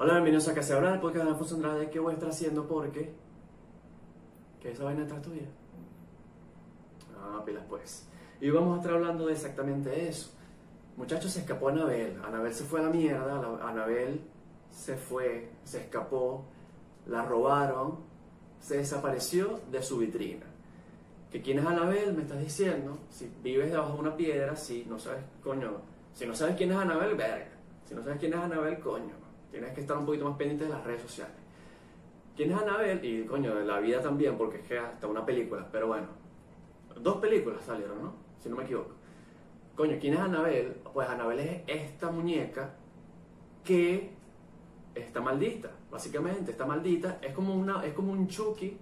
Hola, bienvenidos a Que se habla del podcast de Alfonso Andrade. ¿Qué voy a estar haciendo? Porque. ¿Qué esa vaina atrás tuya? Ah, pilas pues. Y vamos a estar hablando de exactamente eso. Muchachos, se escapó Anabel. Anabel se fue a la mierda. Anabel se fue, se escapó, la robaron, se desapareció de su vitrina. ¿Que quién es Anabel? Me estás diciendo. Si vives debajo de una piedra, si no sabes, coño. Si no sabes quién es Anabel, verga. Si no sabes quién es Anabel, coño. Tienes que estar un poquito más pendiente de las redes sociales. ¿Quién es Anabel? Y coño, de la vida también, porque es que hasta una película. Pero bueno, dos películas salieron, ¿no? Si no me equivoco. Coño, ¿quién es Anabel? Pues Anabel es esta muñeca que está maldita, básicamente, está maldita. Es como, una, es como un Chucky,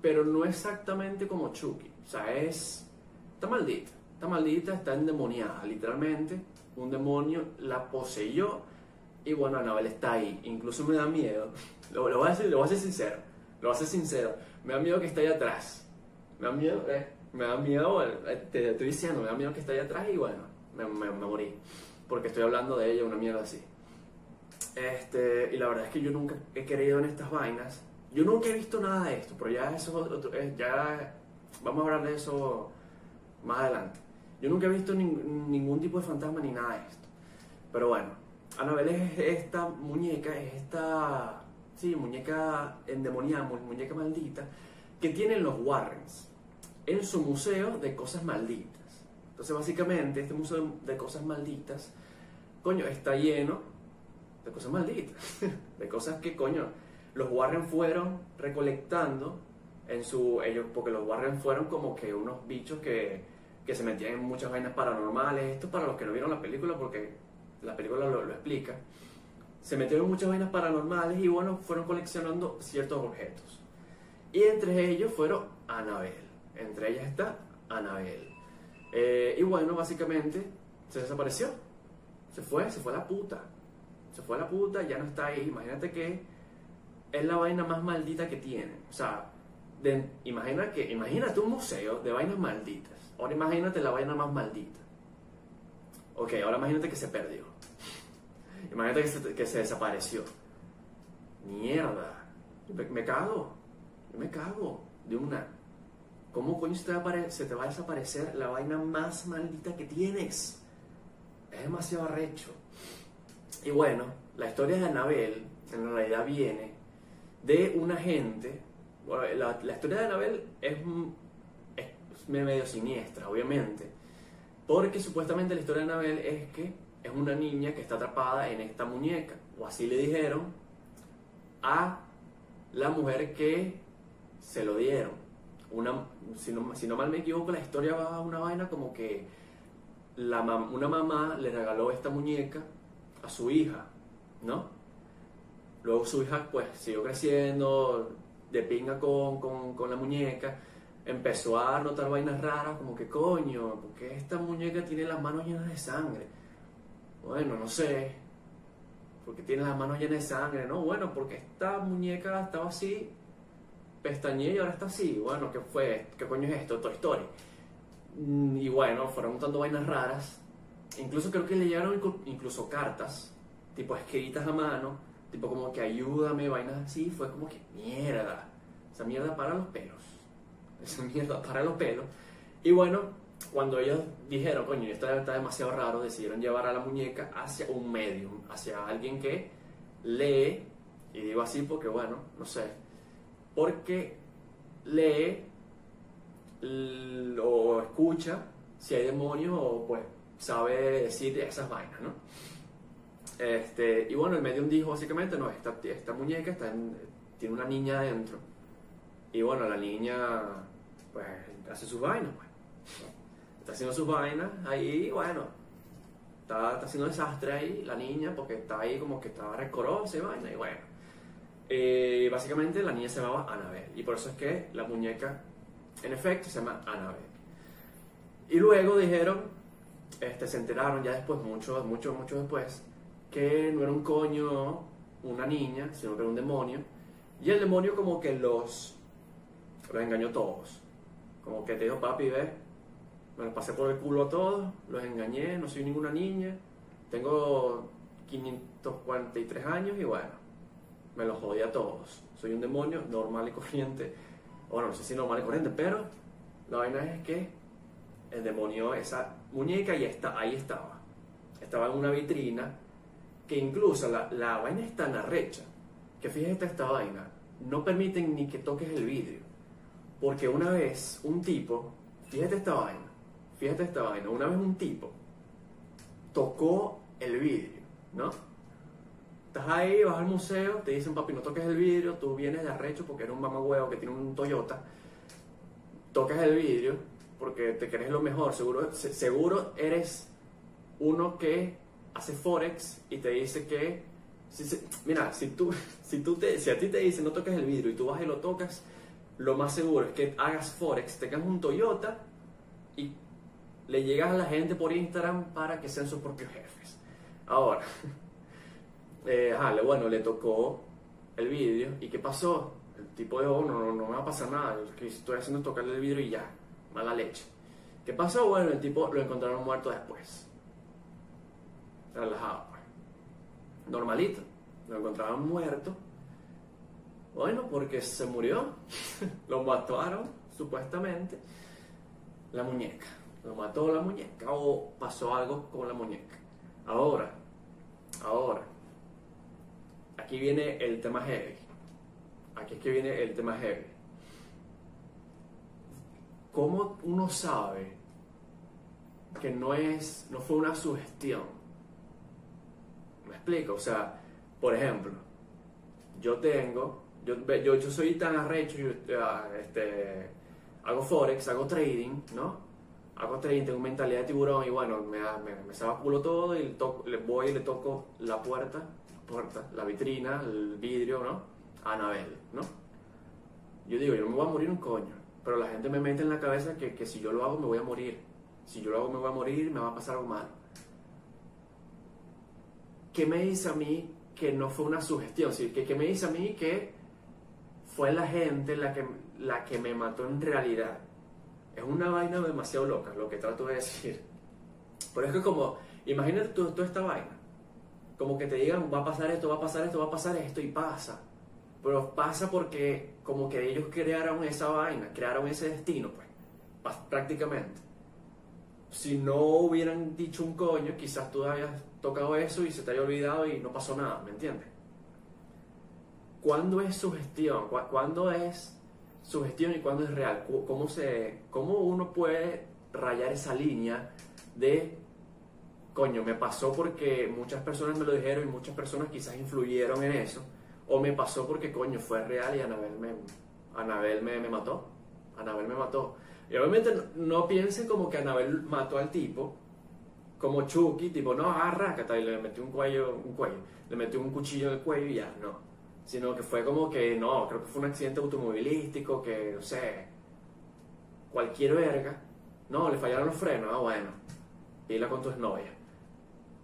pero no exactamente como Chucky. O sea, es. Está maldita. Está maldita, está endemoniada, literalmente. Un demonio la poseyó. Y bueno, Anabel está ahí. Incluso me da miedo. Lo, lo voy a decir, lo voy a ser sincero. Lo voy a ser sincero. Me da miedo que esté ahí atrás. Me da miedo, eh, me da miedo, eh, te estoy diciendo, me da miedo que esté ahí atrás y bueno, me, me, me morí. Porque estoy hablando de ella, una mierda así. Este, y la verdad es que yo nunca he creído en estas vainas. Yo nunca he visto nada de esto, pero ya eso eh, ya vamos a hablar de eso más adelante. Yo nunca he visto nin- ningún tipo de fantasma ni nada de esto. Pero bueno, Anabel es esta muñeca, es esta, sí, muñeca endemoniada, mu- muñeca maldita, que tienen los Warrens en su museo de cosas malditas. Entonces, básicamente, este museo de cosas malditas, coño, está lleno de cosas malditas, de cosas que, coño, los Warren fueron recolectando en su, ellos, porque los Warren fueron como que unos bichos que, que se metían en muchas vainas paranormales, esto para los que no vieron la película, porque la película lo, explica, se metieron muchas vainas paranormales y bueno, fueron coleccionando ciertos objetos. Y entre ellos fueron Anabel, entre ellas está Anabel. Eh, y bueno, básicamente se desapareció, se fue, se fue a la puta se fue a la puta, ya no está ahí. Imagínate que es la vaina más maldita que tienen. O sea, imagina que, imagínate un museo de vainas malditas. Ahora imagínate la vaina más maldita. Ok, ahora imagínate que se perdió. Imagínate que se, que se desapareció. Mierda. Me, me cago. Me cago de una. ¿Cómo coño se te, va se va a desaparecer la vaina más maldita que tienes? Es demasiado arrecho. Y bueno, la historia de Anabel en realidad viene de una gente. La, historia de Anabel es, es medio siniestra, obviamente. Porque supuestamente la historia de Anabel es que es una niña que está atrapada en esta muñeca. O así le dijeron a la mujer que se lo dieron. Una, si, no, si no mal me equivoco, la historia va a una vaina como que la, una mamá le regaló esta muñeca a su hija, ¿no? Luego su hija pues siguió creciendo, de pinga con, con, con la muñeca, empezó a notar vainas raras, como que coño, porque esta muñeca tiene las manos llenas de sangre? Bueno, no sé, porque tiene las manos llenas de sangre, ¿no? Bueno, porque esta muñeca estaba así, pestañeé y ahora está así. Bueno, ¿qué fue? ¿Qué coño es esto? Toy Story. Mm, Y bueno, fueron notando vainas raras. Incluso creo que le llegaron inclu- incluso cartas, tipo escritas a mano, tipo como que ayúdame, vainas así. Fue como que mierda. Esa mierda para los pelos. Esa mierda para los pelos. Y bueno, cuando ellos dijeron, coño, esto está demasiado raro, decidieron llevar a la muñeca hacia un medium, hacia alguien que lee, y digo así porque, bueno, no sé, porque lee o escucha si hay demonios o pues sabe decir esas vainas, ¿no? Este, y bueno, el medium dijo básicamente, no, esta, esta muñeca está en- tiene una niña adentro. Y bueno, la niña pues hace sus vainas, pues. Está haciendo sus vainas ahí, bueno, está, haciendo desastre ahí la niña porque está ahí como que estaba recorosa y vaina, y bueno. Eh, básicamente la niña se llamaba Annabelle y por eso es que la muñeca en efecto se llama Annabelle. Y luego dijeron, este, se enteraron ya después, mucho, mucho, mucho después, que no era un coño, una niña, sino que era un demonio. Y el demonio como que los, los engañó todos. Como que te dijo, papi, ve, me los pasé por el culo a todos, los engañé, no soy ninguna niña, tengo 543 años y bueno, me los jodí a todos. Soy un demonio normal y corriente. Bueno, no sé si normal y corriente, pero la vaina es que el demonio esa muñeca y está, ahí estaba. Estaba en una vitrina que incluso la, la vaina es tan arrecha que fíjate esta vaina, no permiten ni que toques el vidrio. Porque una vez un tipo, fíjate esta vaina, fíjate esta vaina, una vez un tipo tocó el vidrio, ¿no? Estás ahí, vas al museo, te dicen, papi, no toques el vidrio, tú vienes de arrecho porque eres un mamagüeo que tiene un Toyota, tocas el vidrio porque te crees lo mejor, seguro, seguro eres uno que hace forex y te dice que, mira, si, tú, si, tú te, si a ti te dicen no toques el vidrio y tú vas y lo tocas, lo más seguro es que hagas forex, tengas un Toyota y le llegas a la gente por Instagram para que sean sus propios jefes. Ahora, eh, bueno, le tocó el vidrio y ¿qué pasó? El tipo de, oh, no, no, me va a pasar nada, que estoy haciendo es tocarle el vidrio y ya, mala leche. ¿Qué pasó? Bueno, el tipo lo encontraron muerto después. Relajado, pues. Normalito. Lo encontraron muerto. Bueno, porque se murió. lo mataron, supuestamente. La muñeca. Lo mató la muñeca o pasó algo con la muñeca. Ahora, ahora, aquí viene el tema heavy. Aquí es que viene el tema heavy. ¿Cómo uno sabe que no es, no fue una sugestión? ¿Me explico? O sea, por ejemplo, yo tengo, yo, yo, soy tan arrecho, yo, este, hago forex, hago trading, ¿no? hago trading, tengo mentalidad de tiburón y bueno, me, me, me culo todo y le voy y le toco la puerta, puerta, la vitrina, el vidrio, ¿no? A Anabel, ¿no? Yo digo, yo no me voy a morir un coño, pero la gente me mete en la cabeza que, que si yo lo hago me voy a morir. Si yo lo hago me voy a morir, me va a pasar algo mal. ¿Qué me dice a mí que no fue una sugestión? ¿Qué, qué me dice a mí que fue la gente la que, la que me mató en realidad? Es una vaina demasiado loca lo que trato de decir. Pero es que como, imagínate tú, toda esta vaina. Como que te digan, va a pasar esto, va a pasar esto, va a pasar esto y pasa. Pero pasa porque como que ellos crearon esa vaina, crearon ese destino, pues, prácticamente. Si no hubieran dicho un coño, quizás tú hayas tocado eso y se te haya olvidado y no pasó nada, ¿me entiendes? ¿Cuándo es sugestión? ¿Cuándo es sugestión y cuándo es real? ¿Cómo, se, ¿Cómo uno puede rayar esa línea de, coño, me pasó porque muchas personas me lo dijeron y muchas personas quizás influyeron en eso? ¿O me pasó porque, coño, fue real y Anabel me, Anabel me, mató? Anabel me mató. Y obviamente no, piensen como que Anabel mató al tipo, como Chucky, tipo, no, arrácate, y le metió un cuello, un cuello, le metió un cuchillo en el cuello y ya, no sino que fue como que no, creo que fue un accidente automovilístico, que no sé, cualquier verga, no, le fallaron los frenos, ah, bueno, pila con tu novia.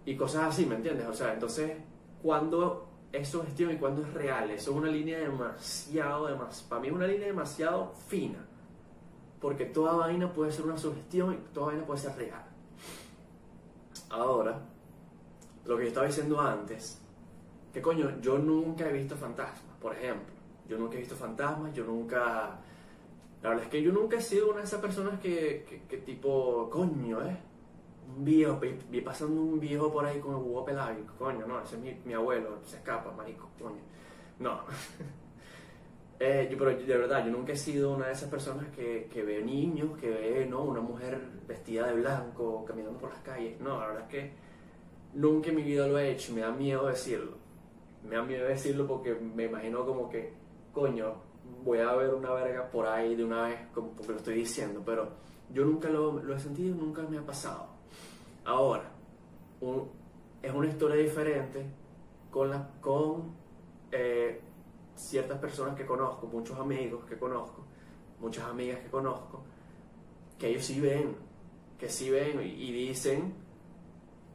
Y cosas así, ¿me entiendes? O sea, entonces, cuando es sugestión y cuando es real, eso es una línea demasiado, demasiado, para mí es una línea demasiado fina, porque toda vaina puede ser una sugestión y toda vaina puede ser real. Ahora, lo que yo estaba diciendo antes, que coño, yo nunca he visto fantasmas, por ejemplo. Yo nunca he visto fantasmas, yo nunca... La verdad es que yo nunca he sido una de esas personas que, que, tipo, coño, ¿eh? Un viejo, vi, pasando un viejo por ahí con el huevo pelado coño, no, ese es mi, mi abuelo, se escapa, marico, coño. No. eh, pero de verdad, yo nunca he sido una de esas personas que, que ve niños, que ve, ¿no? Una mujer vestida de blanco, caminando por las calles. No, la verdad es que nunca en mi vida lo he hecho me da miedo decirlo me da miedo decirlo porque me imagino como que, coño, voy a ver una verga por ahí de una vez, como lo estoy diciendo, pero yo nunca lo, lo he sentido, nunca me ha pasado. Ahora, es una historia diferente con, la, con eh, ciertas personas que conozco, muchos amigos que conozco, muchas amigas que conozco, que ellos sí ven, que sí ven y, y dicen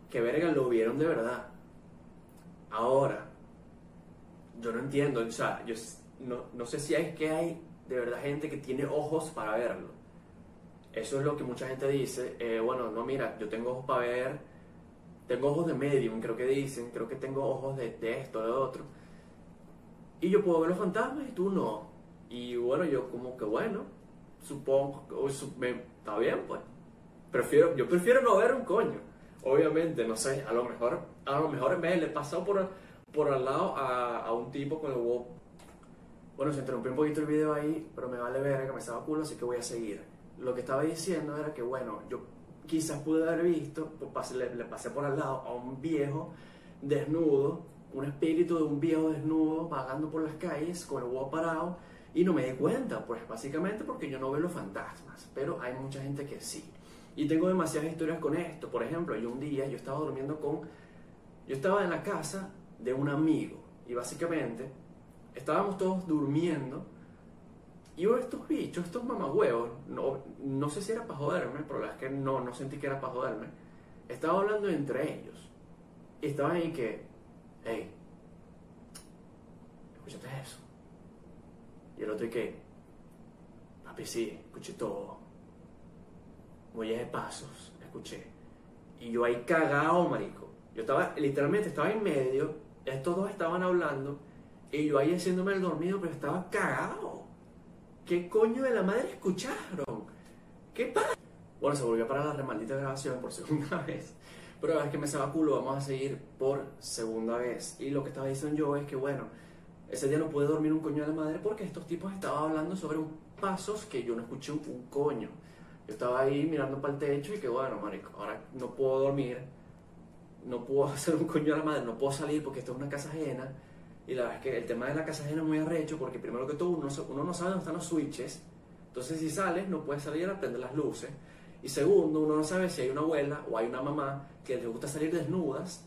que verga lo vieron de verdad. Ahora, yo no entiendo, o sea, yo no, no sé si hay que hay de verdad gente que tiene ojos para verlo. Eso es lo que mucha gente dice, eh, bueno, no, mira, yo tengo ojos para ver tengo ojos de medium, creo que dicen, creo que tengo ojos de, de esto, de otro. Y yo puedo ver los fantasmas y tú no. Y bueno, yo como que bueno, supongo, o está bien pues. Prefiero, yo prefiero no ver un coño. Obviamente, no sé, a lo mejor, a lo mejor me le he pasado por, por al lado a, a un tipo con el huevo. Bueno, se interrumpió un poquito el video ahí, pero me vale ver que me estaba culo, así que voy a seguir. Lo que estaba diciendo era que, bueno, yo quizás pude haber visto, pues, pasé- le, le pasé por al lado a un viejo desnudo, un espíritu de un viejo desnudo vagando por las calles con el huevo parado y no me di cuenta, pues básicamente porque yo no veo los fantasmas, pero hay mucha gente que sí. Y tengo demasiadas historias con esto. Por ejemplo, yo un día yo estaba durmiendo con yo estaba en la casa de un amigo y básicamente estábamos todos durmiendo y hubo estos bichos, estos mamagüevos, no, no sé si era para joderme, pero la verdad es que no, no sentí que era para joderme. Estaba hablando entre ellos y estaban ahí que, hey, ¿escuchaste eso? Y el otro y que, papi, sí, escuché todo. Huellas de pasos, escuché. Y yo ahí cagado, marico. Yo estaba, literalmente, estaba en medio, estos dos estaban hablando, y yo ahí haciéndome el dormido, pero estaba cagado. ¿Qué coño de la madre escucharon? ¿Qué pasa? Bueno, se volvió a parar la remaldita grabación por segunda vez. Pero es que me estaba culo, vamos a seguir por segunda vez. Y lo que estaba diciendo yo es que, bueno, ese día no pude dormir un coño de la madre porque estos tipos estaban hablando sobre un pasos que yo no escuché un coño. Yo estaba ahí mirando para el techo y que, bueno, marico, ahora no puedo dormir, no puedo hacer un coño de la madre, no puedo salir porque esto es una casa ajena. Y la verdad es que el tema de la casa ajena es muy arrecho porque primero que todo uno, uno no sabe dónde están los switches. Entonces si sales no puedes salir a prender las luces. Y segundo, uno no sabe si hay una abuela o hay una mamá que les gusta salir desnudas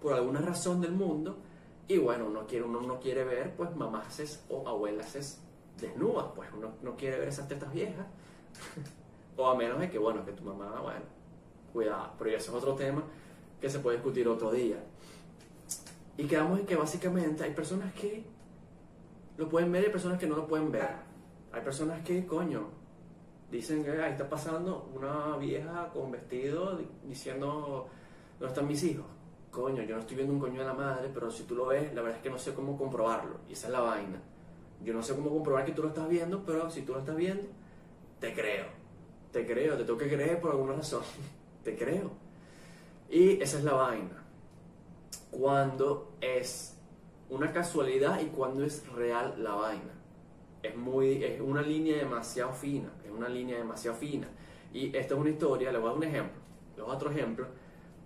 por alguna razón del mundo. Y bueno, uno, quiere, uno no quiere ver pues mamases o abuelas desnudas. Pues uno no quiere ver esas tetas viejas. o a menos de que, bueno, que tu mamá, bueno, cuidado. Pero ya eso es otro tema que se puede discutir otro día. Y quedamos en que básicamente hay personas que lo pueden ver y hay personas que no lo pueden ver. Hay personas que, coño, dicen que ahí está pasando una vieja con vestido di- diciendo, ¿dónde están mis hijos? Coño, yo no estoy viendo un coño de la madre, pero si tú lo ves, la verdad es que no sé cómo comprobarlo. Y esa es la vaina. Yo no sé cómo comprobar que tú lo estás viendo, pero si tú lo estás viendo, te creo. Te creo, te tengo que creer por alguna razón. te creo. Y esa es la vaina cuando es una casualidad y cuando es real la vaina. Es, muy, es una línea demasiado fina, es una línea demasiado fina. Y esta es una historia, le voy a dar un ejemplo, le voy a dar otro ejemplo.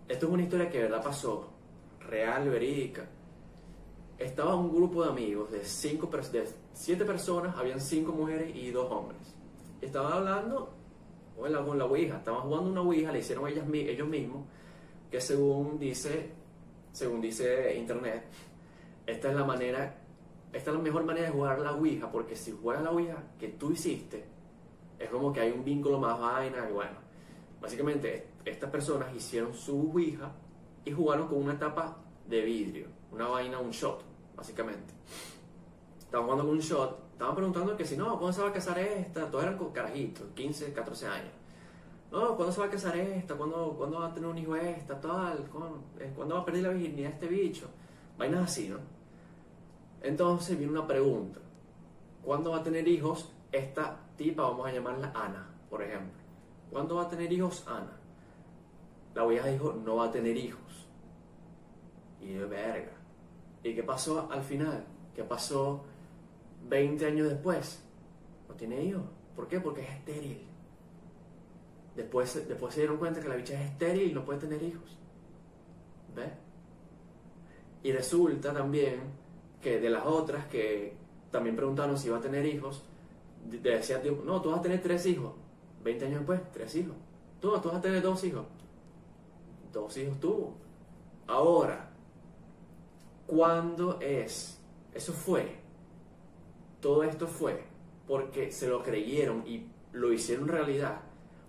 Esto es una historia que de verdad pasó, real, verídica. Estaba un grupo de amigos de, cinco, de siete personas, habían cinco mujeres y dos hombres. Estaban hablando con la, con la Ouija, estaban jugando una Ouija, le hicieron ellas, ellos mismos, que según dice según dice internet, esta es la manera, esta es la mejor manera de jugar la Ouija, porque si juegas la Ouija que tú hiciste, es como que hay un vínculo más vaina, y bueno, básicamente estas personas hicieron su Ouija y jugaron con una tapa de vidrio, una vaina, un shot, básicamente. Estaban jugando con un shot, estaban preguntando que si no, ¿cuándo se va a casar esta? Todos eran carajitos, 15, 14 años. No, ¿cuándo se va a casar esta? ¿Cuándo, ¿cuándo va a tener un hijo esta? Tal, ¿cuándo, eh, ¿cuándo va a perder la virginidad este bicho? Vainas así, ¿no? Entonces viene una pregunta. ¿Cuándo va a tener hijos esta tipa? Vamos a llamarla Ana, por ejemplo. ¿Cuándo va a tener hijos Ana? La vieja dijo, no va a tener hijos. Y de verga. ¿Y qué pasó al final? ¿Qué pasó 20 años después? No tiene hijos. ¿Por qué? Porque es estéril. Después, después se dieron cuenta que la bicha es estéril y no puede tener hijos. ¿Ves? Y resulta también que de las otras que también preguntaron si iba a tener hijos, de- de- decía, no, tú vas a tener tres hijos. 20 años después, tres hijos. Tú, tú vas a tener dos hijos. Dos hijos tuvo. Ahora, ¿cuándo es? Eso fue. Todo esto fue porque se lo creyeron y lo hicieron realidad.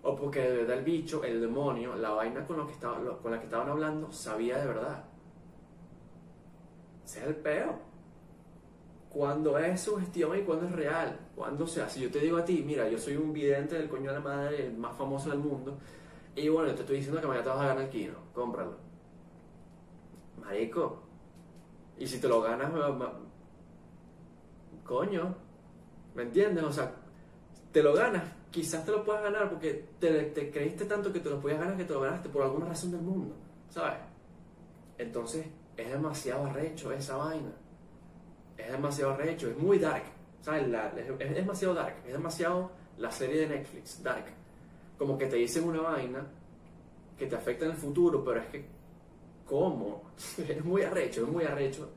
O porque de verdad el bicho, el demonio, la vaina con, lo que estaba, con la que estaban hablando, sabía de verdad. Ese es el peo. Cuando es sugestión y cuando es real. Cuando sea, si yo te digo a ti, mira, yo soy un vidente del coño de la madre, más famoso del mundo, y bueno, yo te estoy diciendo que mañana te vas a ganar el kino, cómpralo. marico, y si te lo ganas, coño, ¿me entiendes? O sea, te lo ganas, quizás te lo puedas ganar porque te, creíste tanto que te lo podías ganar que te lo ganaste por alguna razón del mundo, ¿sabes? Entonces, es demasiado arrecho esa vaina. Es demasiado arrecho, es muy dark, ¿sabes? es, demasiado dark, es demasiado la serie de Netflix, dark. Como que te dicen una vaina que te afecta en el futuro, pero es que, ¿cómo? es muy arrecho, es muy arrecho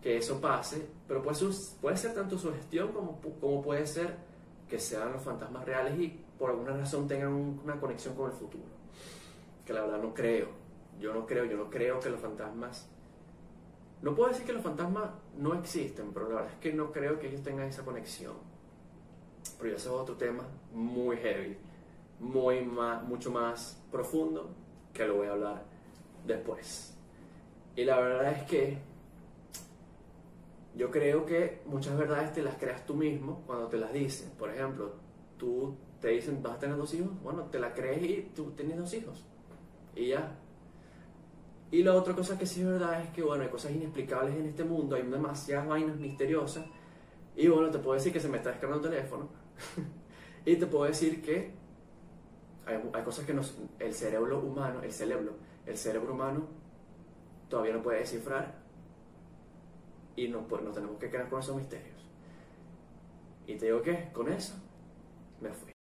que eso pase, pero puede ser, tanto su gestión como puede ser que sean los fantasmas reales y por alguna razón tengan una conexión con el futuro. Que la verdad no creo. Yo no creo, yo no creo que los fantasmas... No puedo decir que los fantasmas no existen, pero la verdad es que no creo que ellos tengan esa conexión. Pero ya es otro tema muy heavy, muy más, mucho más profundo, que lo voy a hablar después. Y la verdad es que yo creo que muchas verdades te las creas tú mismo cuando te las dicen. Por ejemplo, tú te dicen, vas a tener dos hijos, bueno, te la crees y tú tienes dos hijos. Y ya. Y la otra cosa que sí es verdad es que, bueno, hay cosas inexplicables en este mundo, hay demasiadas vainas misteriosas. Y bueno, te puedo decir que se me está descargando el teléfono. y te puedo decir que hay, hay cosas que nos, el cerebro humano, el cerebro, el cerebro humano todavía no puede descifrar y no, pues, nos tenemos que quedar con esos misterios. Y te digo que con eso me fui.